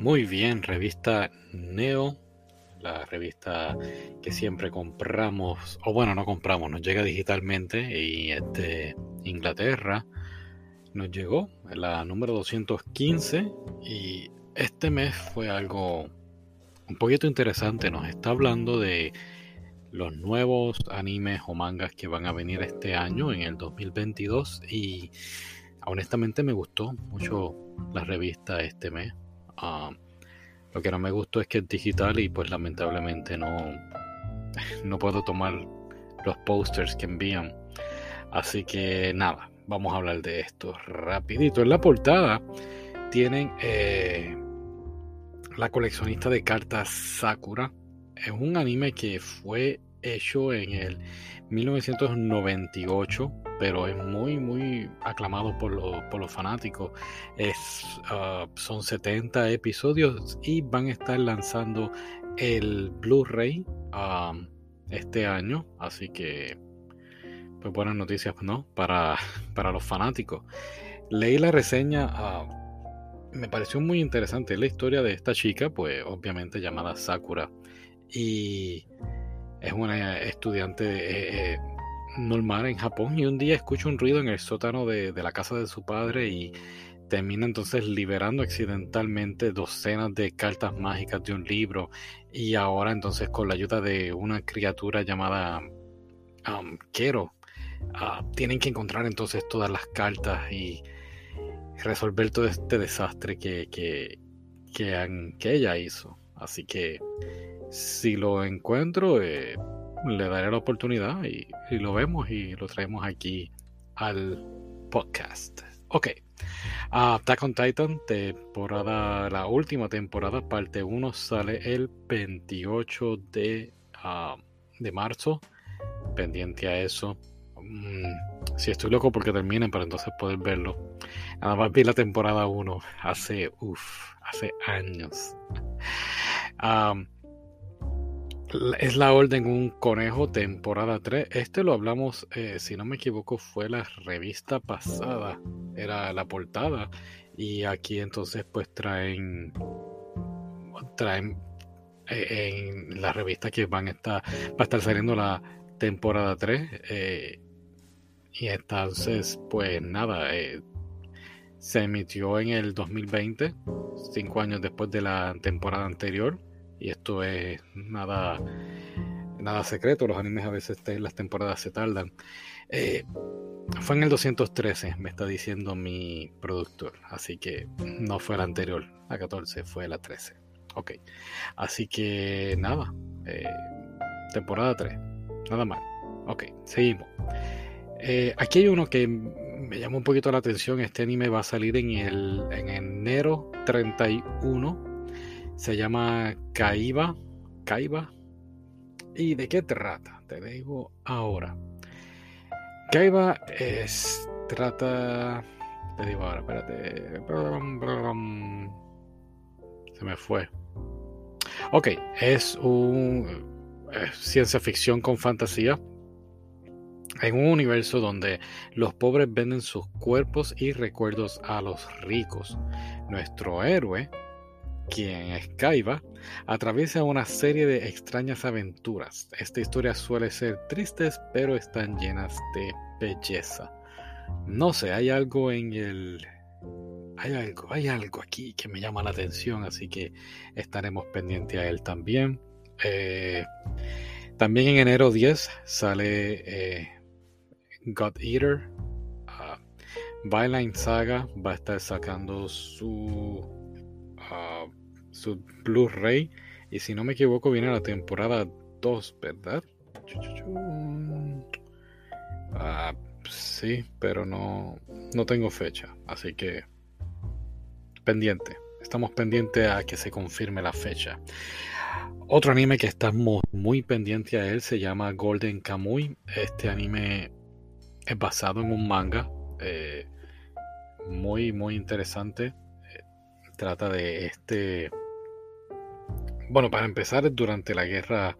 Muy bien, revista Neo, la revista que siempre compramos, o bueno, no compramos, nos llega digitalmente y este Inglaterra. Nos llegó la número 215 y este mes fue algo un poquito interesante, nos está hablando de los nuevos animes o mangas que van a venir este año en el 2022 y honestamente me gustó mucho la revista este mes Ah, lo que no me gustó es que es digital y pues lamentablemente no, no puedo tomar los posters que envían. Así que nada, vamos a hablar de esto rapidito. En la portada tienen eh, la coleccionista de cartas Sakura. Es un anime que fue hecho en el 1998, pero es muy, muy aclamado por, los fanáticos. Es, ah, son 70 episodios y van a estar lanzando el Blu-ray ah, este año, así que pues buenas noticias, ¿no? Para, para los fanáticos. Leí la reseña, ah, me pareció muy interesante la historia de esta chica, pues obviamente llamada Sakura. Y es una estudiante eh, eh, normal en Japón y un día escucha un ruido en el sótano de, la casa de su padre y termina entonces liberando accidentalmente docenas de cartas mágicas de un libro y ahora entonces con la ayuda de una criatura llamada um, Kero ah, tienen que encontrar entonces todas las cartas y resolver todo este desastre que, que, que ella hizo. Así que si lo encuentro, eh, le daré la oportunidad y, lo vemos y lo traemos aquí al podcast. Ok. Uh, Attack on Titan, temporada, la última temporada, parte 1, sale el 28 de, ah, de marzo. Pendiente a eso. Mm, si estoy loco porque terminen para entonces poder verlo. Nada más vi la temporada 1 hace, uff, hace años. Um, es la orden Un Conejo, temporada 3. Este lo hablamos, eh, si no me equivoco, fue la revista pasada. Era la portada. Y aquí entonces pues traen. Traen eh, en la revista que van a estar, va a estar saliendo la temporada 3. Eh, y entonces, pues nada, se emitió en el 2020, cinco años después de la temporada anterior y esto es nada, nada secreto, los animes a veces las temporadas se tardan. Eh, fue en el 213, me está diciendo mi productor, así que no fue la anterior, la 14, fue la 13. Ok, así que nada, eh, temporada 3, nada mal. Ok, seguimos. Eh, aquí hay uno que me llama un poquito la atención. Este anime va a salir en el en enero 31 se llama Caiba. Caiba. ¿Y de qué trata? Te digo ahora. Caiba es. Trata. Te digo ahora, espérate. Se me fue. Ok, es un. ciencia ficción con fantasía. En un universo donde los pobres venden sus cuerpos y recuerdos a los ricos. Nuestro héroe quien es Kaiba, atraviesa una serie de extrañas aventuras. Esta historia suele ser tristes, pero están llenas de belleza. No sé, hay algo en el... Hay algo, hay algo aquí que me llama la atención, así que estaremos pendientes a él también. Eh, también en enero 10 sale eh, God Eater. Uh, Saga va a estar sacando su uh, su Blu-ray. Y si no me equivoco, viene la temporada 2, ¿verdad? Ah, sí, pero no, no tengo fecha. Así que pendiente. Estamos pendientes a que se confirme la fecha. Otro anime que estamos muy pendiente a él se llama Golden Kamuy. Este anime es basado en un manga eh, muy, muy interesante. Trata de este bueno, para empezar, durante la guerra,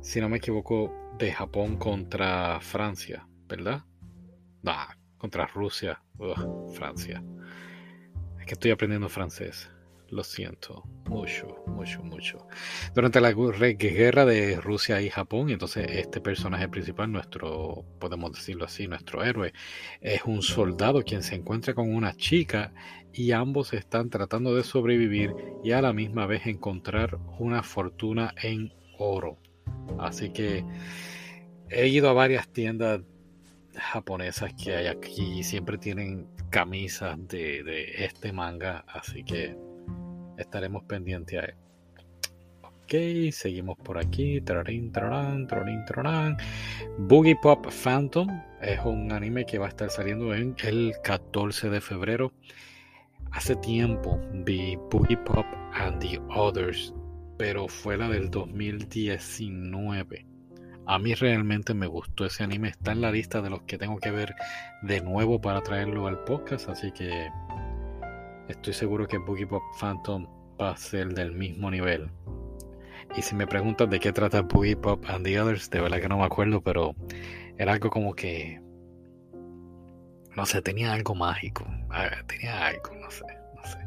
si no me equivoco, de Japón contra Francia, ¿verdad? contra Rusia. Francia. Es que estoy aprendiendo francés. Lo siento, mucho, mucho, mucho. Durante la guerra de Rusia y Japón, entonces este personaje principal, nuestro, podemos decirlo así, nuestro héroe, es un soldado quien se encuentra con una chica y ambos están tratando de sobrevivir y a la misma vez encontrar una fortuna en oro. Así que he ido a varias tiendas japonesas que hay aquí y siempre tienen camisas de, de este manga, así que estaremos pendientes a él. Ok, seguimos por aquí. Trarín, trarán, trarín, Boogie Pop Phantom es un anime que va a estar saliendo en el 14 de febrero. Hace tiempo vi Boogie Pop and the Others, pero fue la del 2019. A mí realmente me gustó ese anime. Está en la lista de los que tengo que ver de nuevo para traerlo al podcast. Así que estoy seguro que Boogie Pop Phantom va a ser del mismo nivel. Y si me preguntas de qué trata Boogie Pop and the Others, de verdad que no me acuerdo, pero era algo como que. No sé, tenía algo mágico. Tenía algo, no sé, no sé.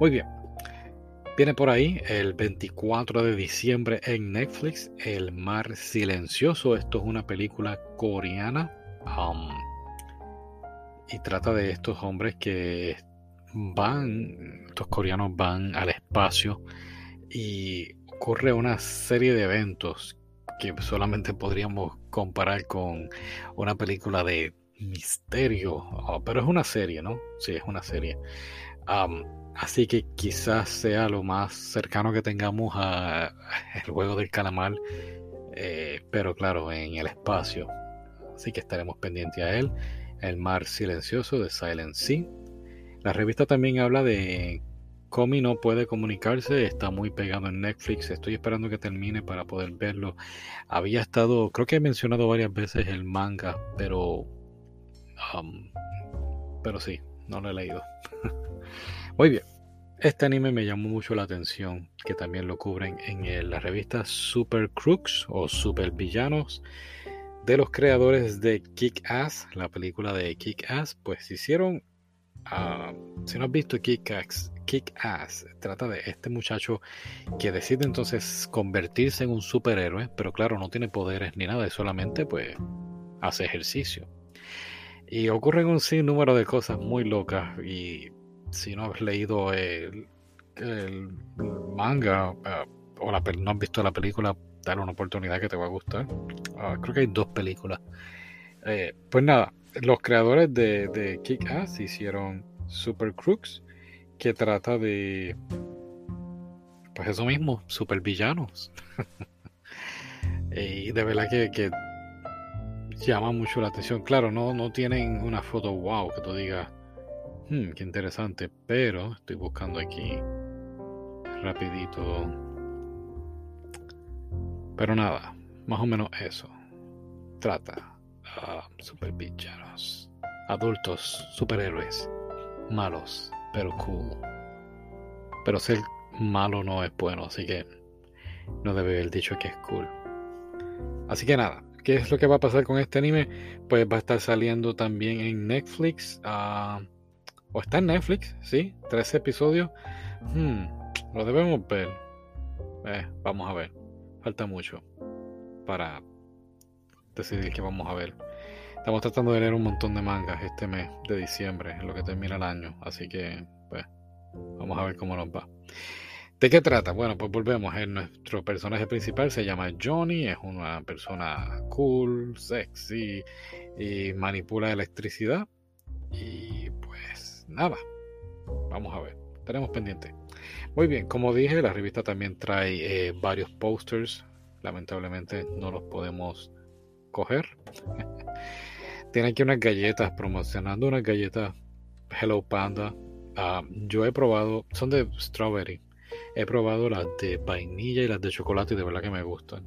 Muy bien. Viene por ahí el 24 de diciembre en Netflix, El Mar Silencioso. Esto es una película coreana. Um, y trata de estos hombres que van, estos coreanos van al espacio y ocurre una serie de eventos que solamente podríamos comparar con una película de misterio, oh, pero es una serie, ¿no? Sí, es una serie. así que quizás sea lo más cercano que tengamos a el juego del calamar, eh, pero claro, en el espacio. Así que estaremos pendientes a él. El mar silencioso de Silent Sea. La revista también habla de Comi no puede comunicarse, está muy pegado en Netflix, estoy esperando que termine para poder verlo. Había estado, creo que he mencionado varias veces el manga, pero... Um, pero sí, no lo he leído. muy bien. Este anime me llamó mucho la atención, que también lo cubren en la revista Super Crooks o Super Villanos de los creadores de Kick Ass, la película de Kick Ass, pues hicieron Ah, si no has visto Kick Ass, Kick Ass, trata de este muchacho que decide entonces convertirse en un superhéroe, pero claro, no tiene poderes ni nada, solamente pues hace ejercicio. Y ocurren un sinnúmero de cosas muy locas y si no has leído el, manga ah, o la, no has visto la película, dale una oportunidad que te va a gustar. Ah, creo que hay dos películas. Eh, pues nada, los creadores de, Kick Ass hicieron Super Crooks, que trata de. Pues eso mismo, super villanos. y de verdad que, llama mucho la atención. Claro, no, no tienen una foto wow que tú digas, hmm, qué interesante, pero estoy buscando aquí rapidito. Pero nada, más o menos eso. Trata super villanos. Adultos, superhéroes. Malos, pero cool. Pero ser malo no es bueno, así que no debe haber dicho que es cool. Así que nada, ¿qué es lo que va a pasar con este anime? Pues va a estar saliendo también en Netflix. Ah, o está en Netflix, sí, tres episodios. Hmm, lo debemos ver. Eh, vamos a ver. Falta mucho para decidir qué vamos a ver. Estamos tratando de leer un montón de mangas este mes de diciembre, en lo que termina el año. Así que, pues, vamos a ver cómo nos va. ¿De qué trata? Bueno, pues volvemos. nuestro personaje principal se llama Johnny, es una persona cool, sexy y manipula electricidad. Y pues nada, vamos a ver, tenemos pendiente. Muy bien, como dije, la revista también trae eh, varios posters. Lamentablemente no los podemos coger. Tiene aquí unas galletas promocionando unas galletas Hello Panda. Ah, yo he probado, son de strawberry. He probado las de vainilla y las de chocolate y de verdad que me gustan.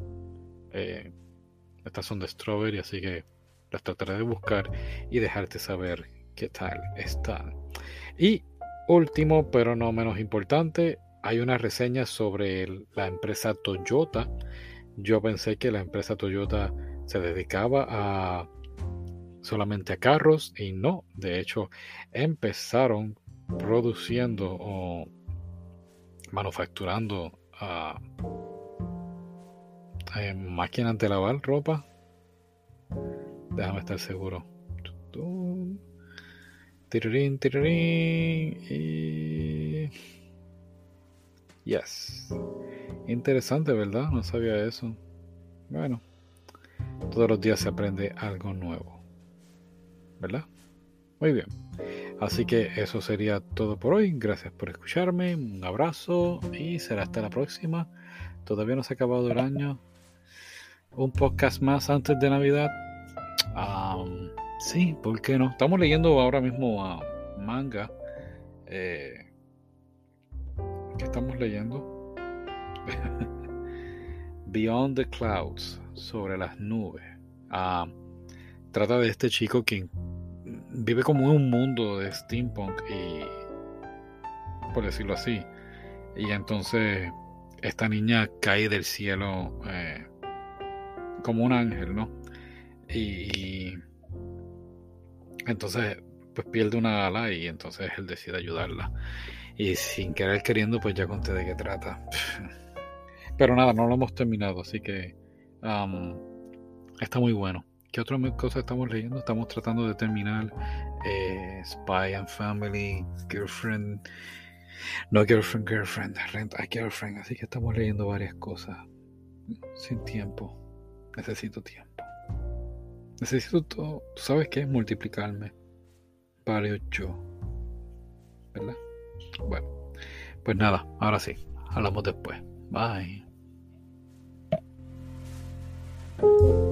Eh, estas son de strawberry, así que las trataré de buscar y dejarte saber qué tal están. Y último, pero no menos importante, hay una reseña sobre la empresa Toyota. Yo pensé que la empresa Toyota se dedicaba a solamente a carros y no, de hecho empezaron produciendo manufacturando uh, máquinas de lavar ropa. Déjame estar seguro. Tirirín, tirirín. Y... Yes. Interesante, ¿verdad? No sabía eso. Bueno, todos los días se aprende algo nuevo. ¿Verdad? Muy bien. Así que eso sería todo por hoy. Gracias por escucharme. Un abrazo y será hasta la próxima. Todavía no se ha acabado el año. Un podcast más antes de Navidad. sí, ¿por qué no? Estamos leyendo ahora mismo a manga. Eh, ¿Qué estamos leyendo? Beyond the Clouds, sobre las nubes. trata de este chico que vive como en un mundo de steampunk y por decirlo así. Y entonces esta niña cae del cielo eh, como un ángel no y, entonces pues pierde una ala y entonces él decide ayudarla. Y sin querer queriendo pues ya conté de qué trata. Pero nada no lo hemos terminado así que está muy bueno ¿Qué otra cosa estamos leyendo? Estamos tratando de terminar eh, Spy and Family, Girlfriend. No Girlfriend, Girlfriend, Rent a Girlfriend. Así que estamos leyendo varias cosas. Sin tiempo. Necesito tiempo. Necesito todo. ¿Tú sabes qué multiplicarme? Vale 8. ¿Verdad? Bueno. Pues nada, ahora sí. Hablamos después. Bye. thank you